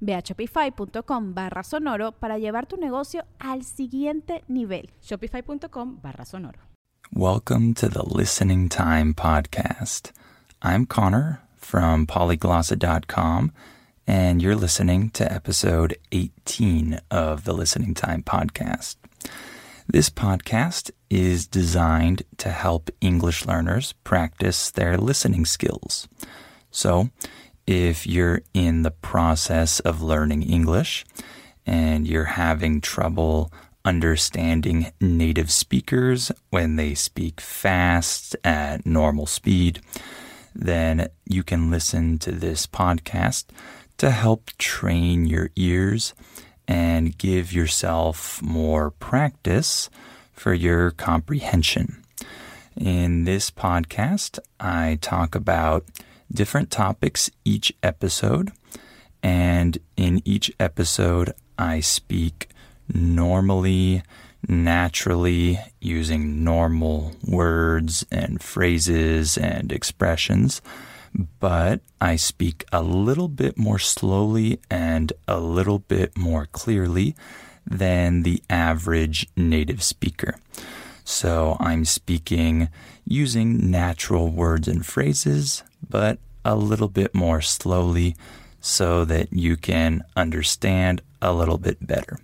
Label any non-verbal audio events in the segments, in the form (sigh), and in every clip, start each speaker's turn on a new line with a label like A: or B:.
A: Ve a shopify.com barra sonoro para llevar tu negocio al siguiente nivel.
B: Shopify.com barra sonoro.
C: Welcome to the Listening Time Podcast. I'm Connor from polyglossa.com, and you're listening to episode 18 of the Listening Time Podcast. This podcast is designed to help English learners practice their listening skills. So, if you're in the process of learning English and you're having trouble understanding native speakers when they speak fast at normal speed, then you can listen to this podcast to help train your ears and give yourself more practice for your comprehension. In this podcast, I talk about different topics each episode. And in each episode, I speak normally, naturally, using normal words and phrases and expressions. But I speak a little bit more slowly and a little bit more clearly than the average native speaker. So I'm speaking using natural words and phrases, but a little bit more slowly so that you can understand a little bit better.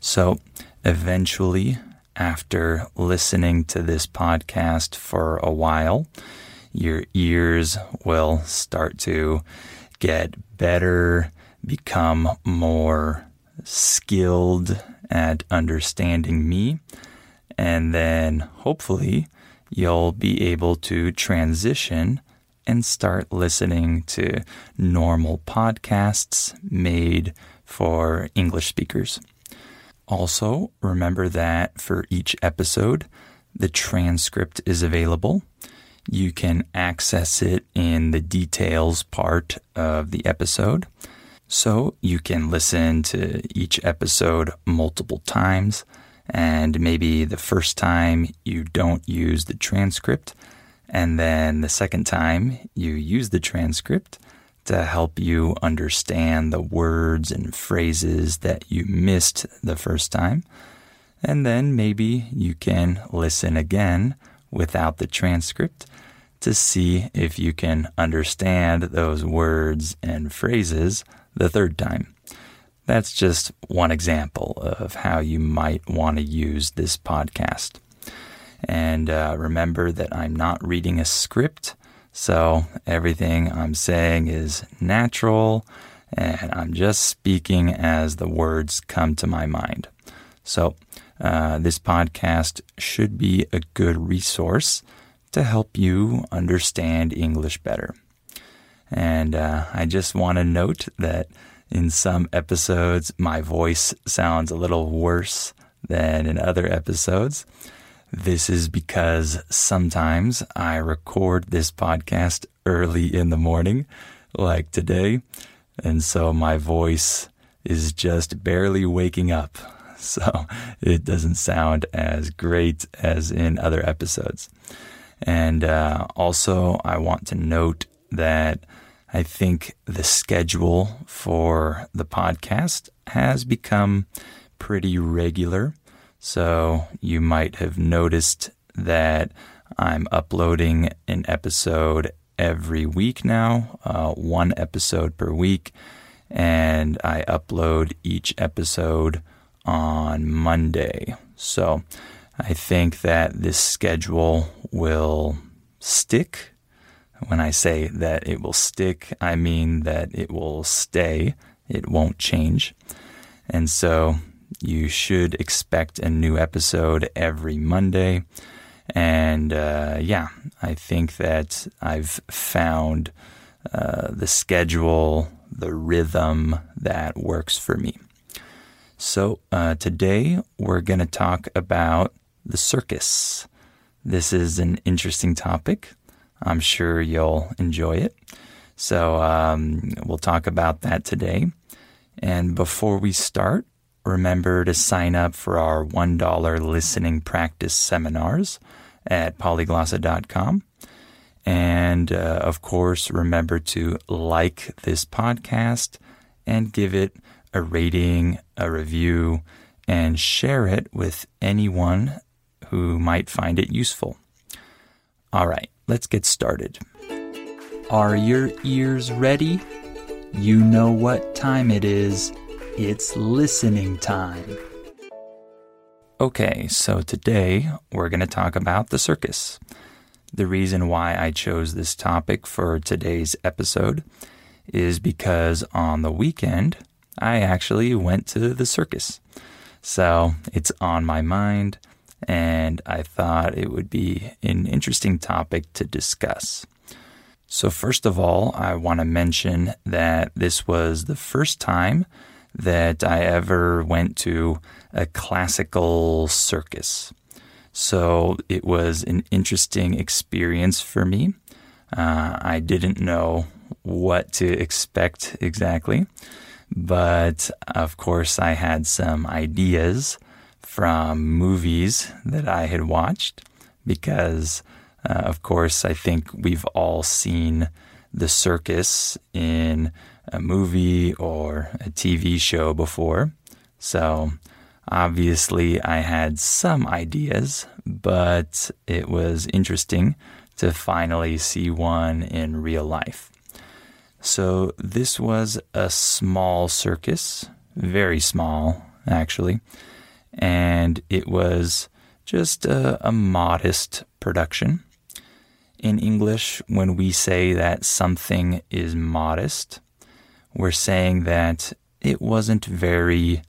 C: So eventually, after listening to this podcast for a while, your ears will start to get better, become more skilled at understanding me, and then hopefully you'll be able to transition and start listening to normal podcasts made for English speakers. Also, remember that for each episode, the transcript is available. You can access it in the details part of the episode. So you can listen to each episode multiple times. And maybe the first time you don't use the transcript, and then the second time, you use the transcript to help you understand the words and phrases that you missed the first time. And then maybe you can listen again without the transcript to see if you can understand those words and phrases the third time. That's just one example of how you might want to use this podcast. And uh, remember that I'm not reading a script, so everything I'm saying is natural, and I'm just speaking as the words come to my mind. So, uh, this podcast should be a good resource to help you understand English better. And uh, I just want to note that in some episodes, my voice sounds a little worse than in other episodes. This is because sometimes I record this podcast early in the morning, like today, and so my voice is just barely waking up. (laughs) So it doesn't sound as great as in other episodes. And uh, also, I want to note that I think the schedule for the podcast has become pretty regular. So you might have noticed that I'm uploading an episode every week now, uh, one episode per week. And I upload each episode on Monday. So I think that this schedule will stick. When I say that it will stick, I mean that it will stay, it won't change. And so you should expect a new episode every Monday. And uh, yeah, I think that I've found uh, the schedule, the rhythm that works for me. So uh, today we're going to talk about the circus. This is an interesting topic. I'm sure you'll enjoy it. So um, we'll talk about that today. And before we start, remember to sign up for our $1 listening practice seminars at polyglossa.com. And uh, of course, remember to like this podcast and give it a rating, a review, and share it with anyone who might find it useful. All right, let's get started. Are your ears ready? You know what time it is. It's listening time. Okay, so today we're going to talk about the circus. The reason why I chose this topic for today's episode is because on the weekend I actually went to the circus. So it's on my mind, and I thought it would be an interesting topic to discuss. So, first of all, I want to mention that this was the first time that I ever went to a classical circus. So, it was an interesting experience for me. Uh, I didn't know what to expect exactly. But of course, I had some ideas from movies that I had watched because, uh, of course, I think we've all seen the circus in a movie or a TV show before. So obviously, I had some ideas, but it was interesting to finally see one in real life. So this was a small circus, very small, actually, and it was just a, a modest production. In English, when we say that something is modest, we're saying that it wasn't very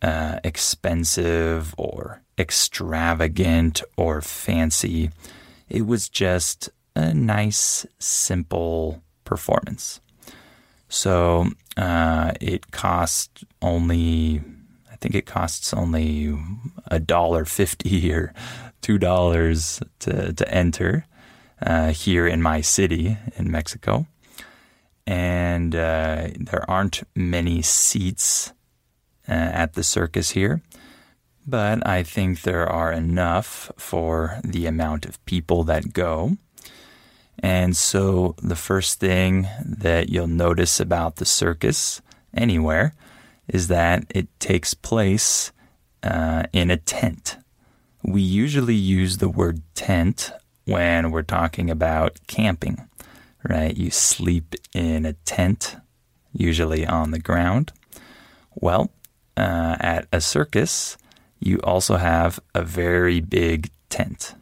C: uh, expensive or extravagant or fancy. It was just a nice, simple performance. So uh, it costs only, I think it costs only a dollar fifty (laughs) or two dollars to to enter uh, here in my city in Mexico, and uh, there aren't many seats uh, at the circus here. But I think there are enough for the amount of people that go. And so, the first thing that you'll notice about the circus anywhere is that it takes place uh, in a tent. We usually use the word tent when we're talking about camping, right? You sleep in a tent, usually on the ground. Well, uh, at a circus, you also have a very big tent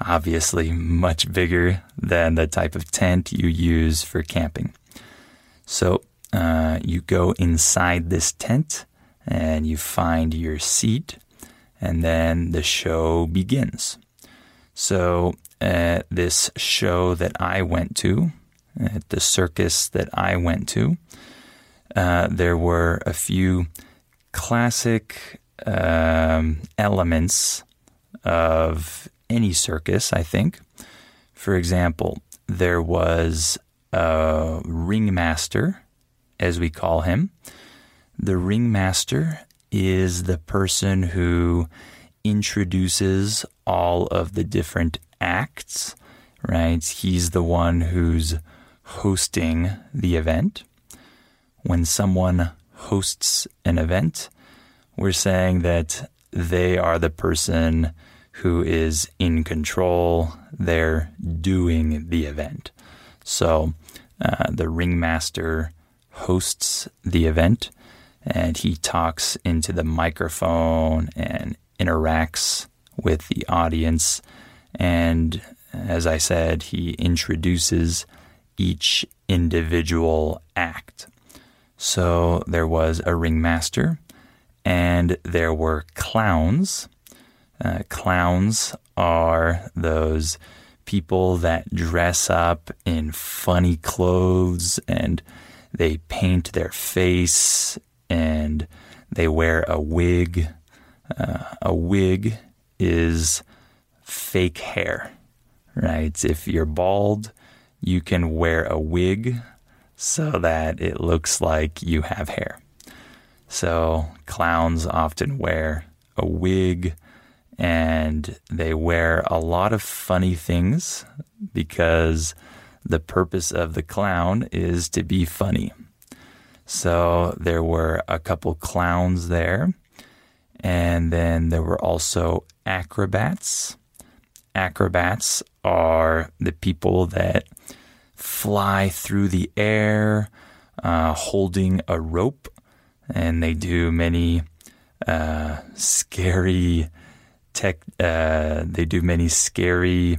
C: obviously much bigger than the type of tent you use for camping. So uh, you go inside this tent and you find your seat, and then the show begins. So, at this show that I went to, at the circus that I went to, uh, there were a few classic um, elements of any circus, I think. For example, there was a ringmaster, as we call him. The ringmaster is the person who introduces all of the different acts, right? He's the one who's hosting the event. When someone hosts an event, we're saying that they are the person who is in control. They're doing the event. So uh, the ringmaster hosts the event and he talks into the microphone and interacts with the audience And as I said, he introduces each individual act. So there was a ringmaster, and there were clowns. Uh, clowns are those people that dress up in funny clothes and they paint their face and they wear a wig. Uh, a wig is fake hair, right? If you're bald, you can wear a wig so that it looks like you have hair. So clowns often wear a wig and they wear a lot of funny things because the purpose of the clown is to be funny. So there were a couple clowns there, and then there were also acrobats. Acrobats are the people that fly through the air uh, holding a rope, and they do many uh, scary tech. Uh, they do many scary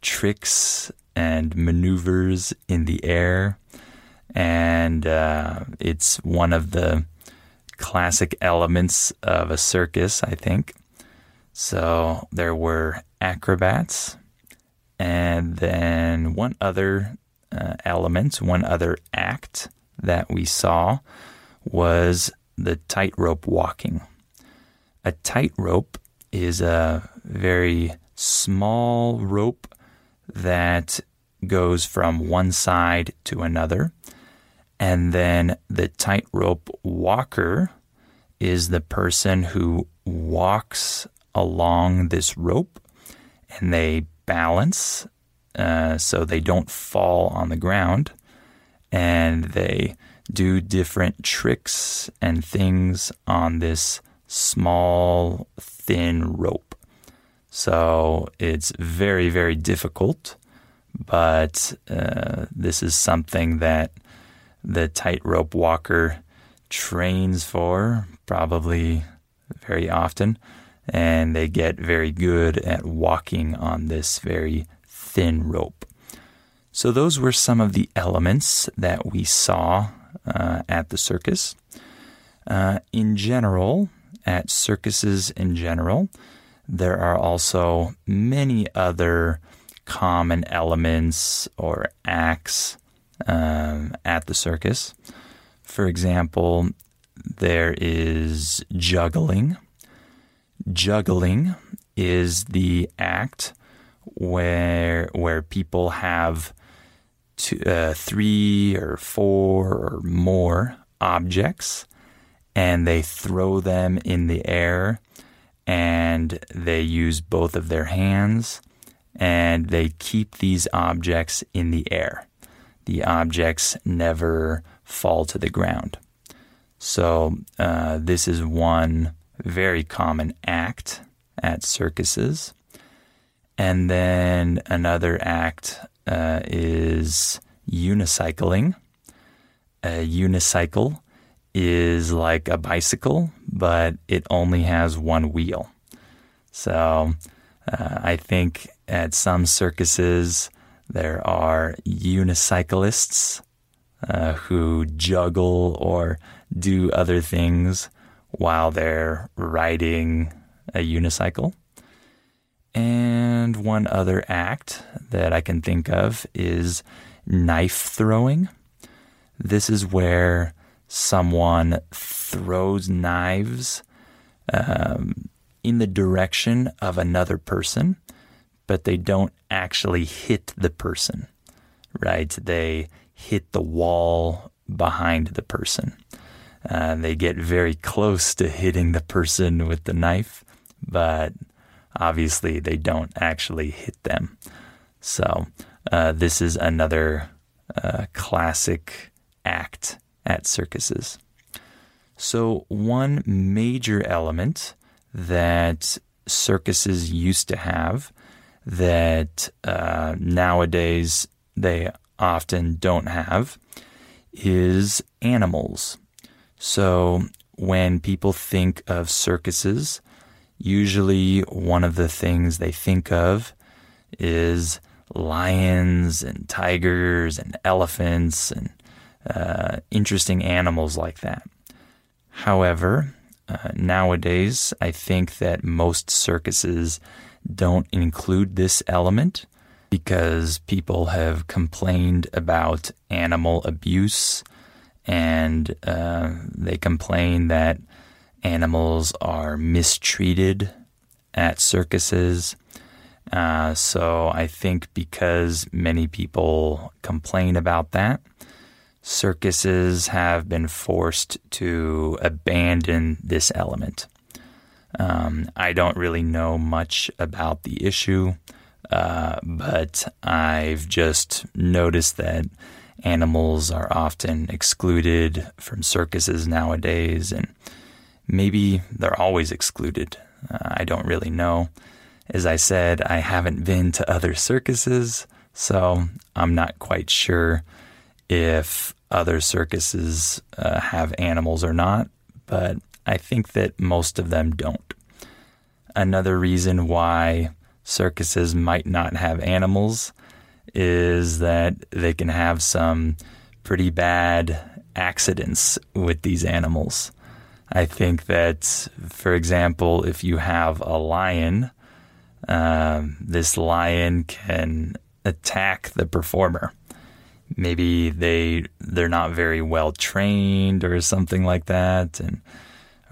C: tricks and maneuvers in the air, and uh, it's one of the classic elements of a circus, I think. So there were acrobats, and then one other uh, element, one other act that we saw was the tightrope walking. A tightrope is a very small rope that goes from one side to another. And then the tightrope walker is the person who walks along this rope and they balance uh, so they don't fall on the ground and they do different tricks and things on this small, thin rope. So it's very, very difficult, but uh, this is something that the tightrope walker trains for probably very often, and they get very good at walking on this very thin rope. So, those were some of the elements that we saw uh, at the circus. Uh, in general, at circuses in general, there are also many other common elements or acts um, at the circus. For example, there is juggling. Juggling is the act where where people have two, uh, three or four or more objects and they throw them in the air and they use both of their hands and they keep these objects in the air. The objects never fall to the ground. So, uh, this is one very common act at circuses. And then another act uh, is unicycling. A unicycle is like a bicycle, but it only has one wheel. So uh, I think at some circuses there are unicyclists uh, who juggle or do other things while they're riding a unicycle. And one other act that I can think of is knife throwing. This is where someone throws knives um, in the direction of another person, but they don't actually hit the person, right? They hit the wall behind the person. They get very close to hitting the person with the knife, but obviously they don't actually hit them. So, uh, this is another uh, classic act at circuses. So, one major element that circuses used to have that uh, nowadays they often don't have is animals. So, when people think of circuses, usually one of the things they think of is lions and tigers and elephants and uh, interesting animals like that. However, uh, nowadays, I think that most circuses don't include this element because people have complained about animal abuse and uh, they complain that animals are mistreated at circuses. Uh, so I think because many people complain about that, circuses have been forced to abandon this element. Um, I don't really know much about the issue, uh, but I've just noticed that animals are often excluded from circuses nowadays, and maybe they're always excluded. Uh, I don't really know. As I said, I haven't been to other circuses, so I'm not quite sure if other circuses uh, have animals or not, but I think that most of them don't. Another reason why circuses might not have animals is that they can have some pretty bad accidents with these animals. I think that, for example, if you have a lion, uh, this lion can attack the performer maybe they they're not very well trained or something like that and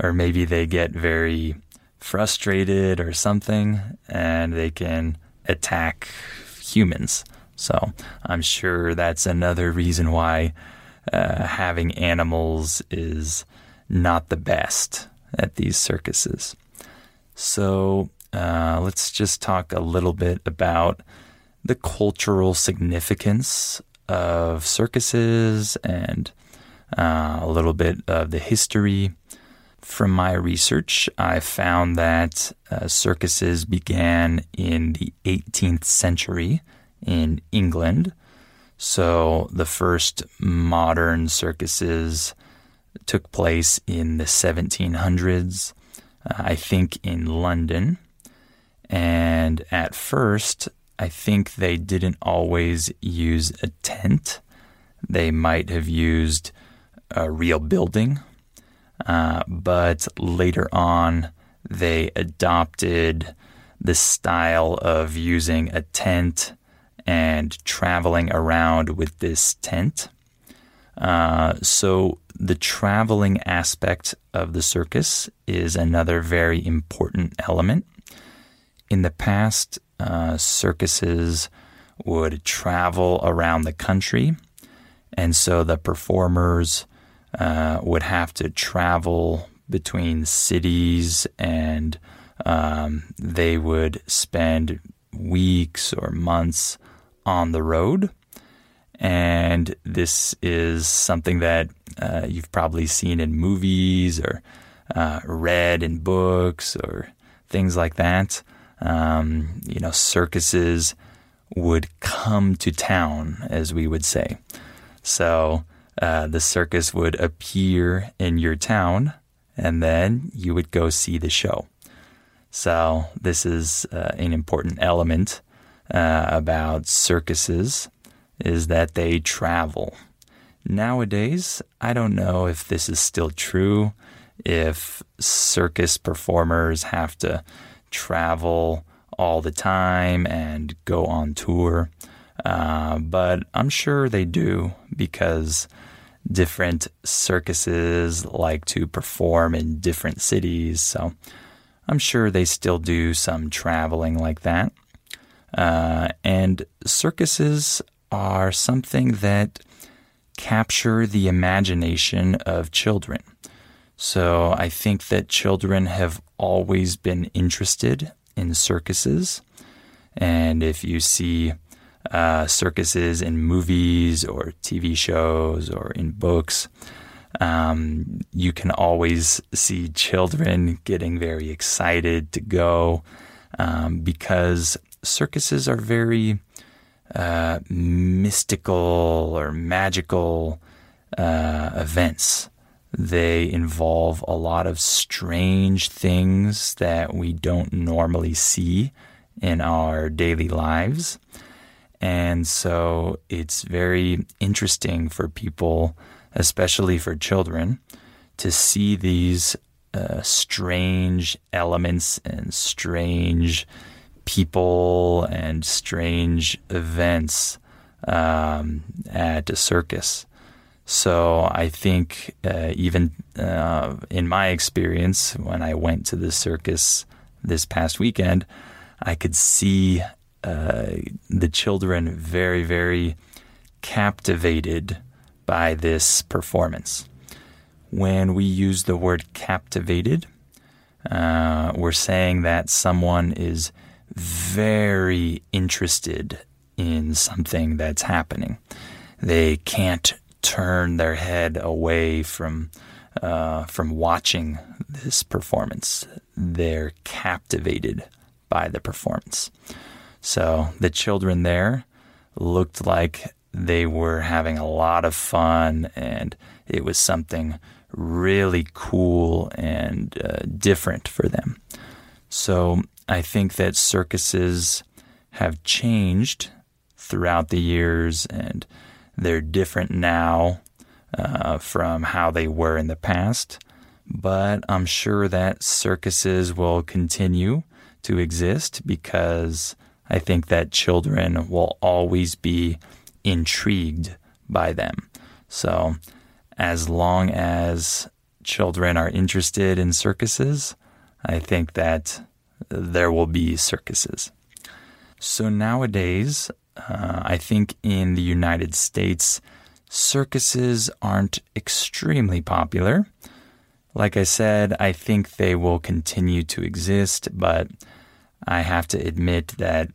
C: or maybe they get very frustrated or something and they can attack humans so i'm sure that's another reason why uh, having animals is not the best at these circuses so uh, let's just talk a little bit about the cultural significance of circuses and uh, a little bit of the history. From my research, I found that uh, circuses began in the 18th century in England. So the first modern circuses took place in the 1700s, uh, I think in London. And at first, I think they didn't always use a tent. They might have used a real building, uh, but later on they adopted the style of using a tent and traveling around with this tent. Uh, so the traveling aspect of the circus is another very important element. In the past, uh, circuses would travel around the country. And so the performers uh, would have to travel between cities and um, they would spend weeks or months on the road. And this is something that uh, you've probably seen in movies or uh, read in books or things like that um, you know, circuses would come to town, as we would say. So uh, the circus would appear in your town, and then you would go see the show. So this is uh, an important element uh, about circuses is that they travel. Nowadays, I don't know if this is still true, if circus performers have to travel all the time and go on tour. Uh, but I'm sure they do because different circuses like to perform in different cities. So I'm sure they still do some traveling like that. Uh, and circuses are something that capture the imagination of children. So I think that children have always been interested in circuses. And if you see uh, circuses in movies or TV shows or in books, um, you can always see children getting very excited to go um, because circuses are very uh, mystical or magical uh, events. They involve a lot of strange things that we don't normally see in our daily lives. And so it's very interesting for people, especially for children, to see these uh, strange elements and strange people and strange events um, at a circus. So I think uh, even uh, in my experience, when I went to the circus this past weekend, I could see uh, the children very, very captivated by this performance. When we use the word captivated, uh, we're saying that someone is very interested in something that's happening. They can't turn their head away from uh, from watching this performance. They're captivated by the performance. So the children there looked like they were having a lot of fun, and it was something really cool and uh, different for them. So I think that circuses have changed throughout the years, and they're different now uh, from how they were in the past. But I'm sure that circuses will continue to exist because I think that children will always be intrigued by them. So, as long as children are interested in circuses, I think that there will be circuses. So, nowadays, uh, I think in the United States, circuses aren't extremely popular. Like I said, I think they will continue to exist, but I have to admit that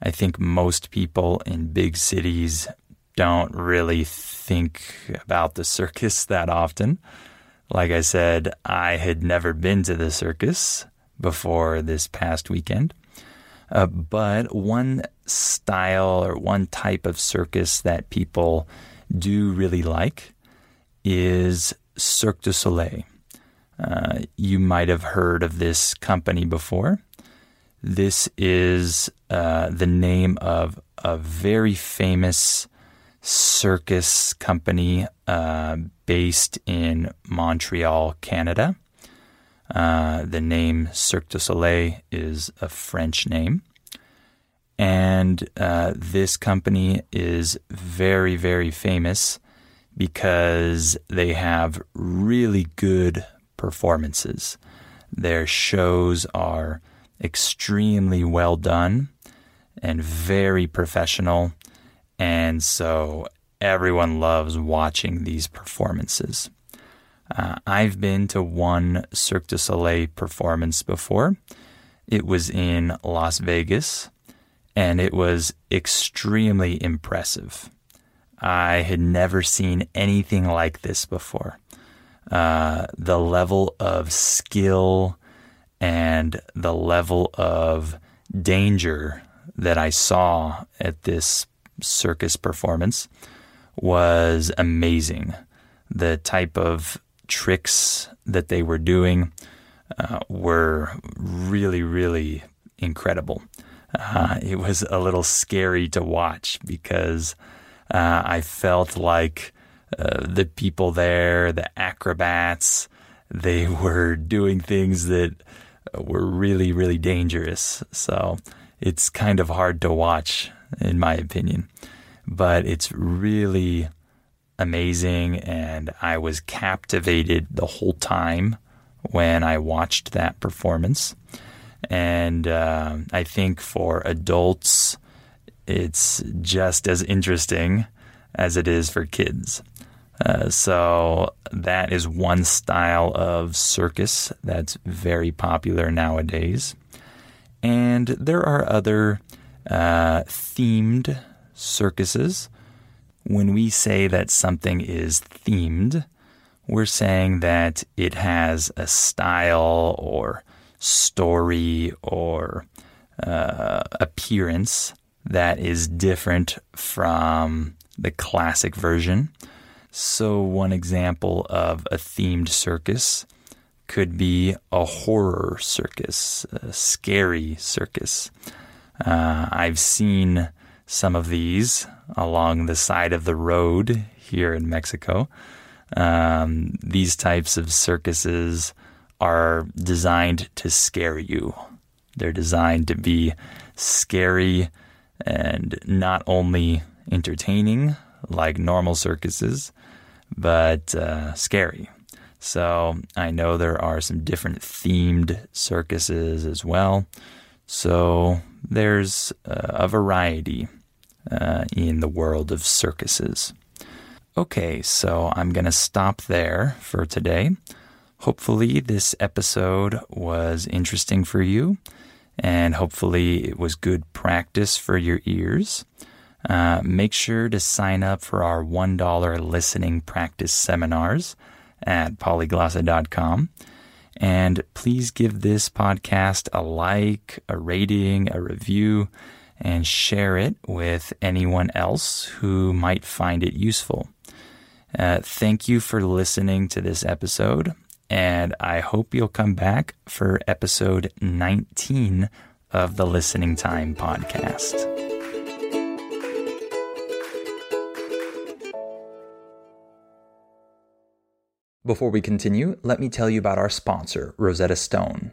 C: I think most people in big cities don't really think about the circus (laughs) that often. Like I said, I had never been to the circus before this past weekend. Uh, but one style or one type of circus that people do really like is Cirque du Soleil. Uh, you might have heard of this company before. This is uh, the name of a very famous circus company uh, based in Montreal, Canada. Uh, the name Cirque du Soleil is a French name. And uh, this company is very, very famous because they have really good performances. Their shows are extremely well done and very professional. And so everyone loves watching these performances. Uh, I've been to one Cirque du Soleil performance before. It was in Las Vegas, and it was extremely impressive. I had never seen anything like this before. Uh, the level of skill and the level of danger that I saw at this circus performance was amazing. The type of tricks that they were doing uh, were really, really incredible. Uh, it was a little scary to watch because uh, I felt like uh, the people there, the acrobats, they (laughs) were doing things that were really, really dangerous. So it's kind of hard to watch, in my opinion. But it's really amazing, and I was captivated the whole time when I watched that performance. And uh, I think for adults, it's just as interesting as it is for kids. Uh, so that is one style of circus that's very popular nowadays. And there are other uh, themed circuses. When we say that something is themed, we're saying that it has a style or story or uh, appearance that is different from the classic version. So, one example of a themed circus could be a horror circus, a scary circus. Uh, I've seen some of these along the side of the road here in Mexico. Um, these types of circuses are designed to scare you. They're designed to be scary and not only entertaining like normal circuses, but uh, scary. So I know there are some different themed circuses as well. So there's a variety uh, in the world of circuses. Okay, so I'm going to stop there for today. Hopefully, this episode was interesting for you, and hopefully, it was good practice for your ears. Uh, make sure to sign up for our $1 listening practice seminars at polyglossa.com. And please give this podcast a like, a rating, a review, and share it with anyone else who might find it useful. Uh, thank you for listening to this episode, and I hope you'll come back for episode 19 of the Listening Time podcast. Before we continue, let me tell you about our sponsor, Rosetta Stone.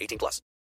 D: 18 plus.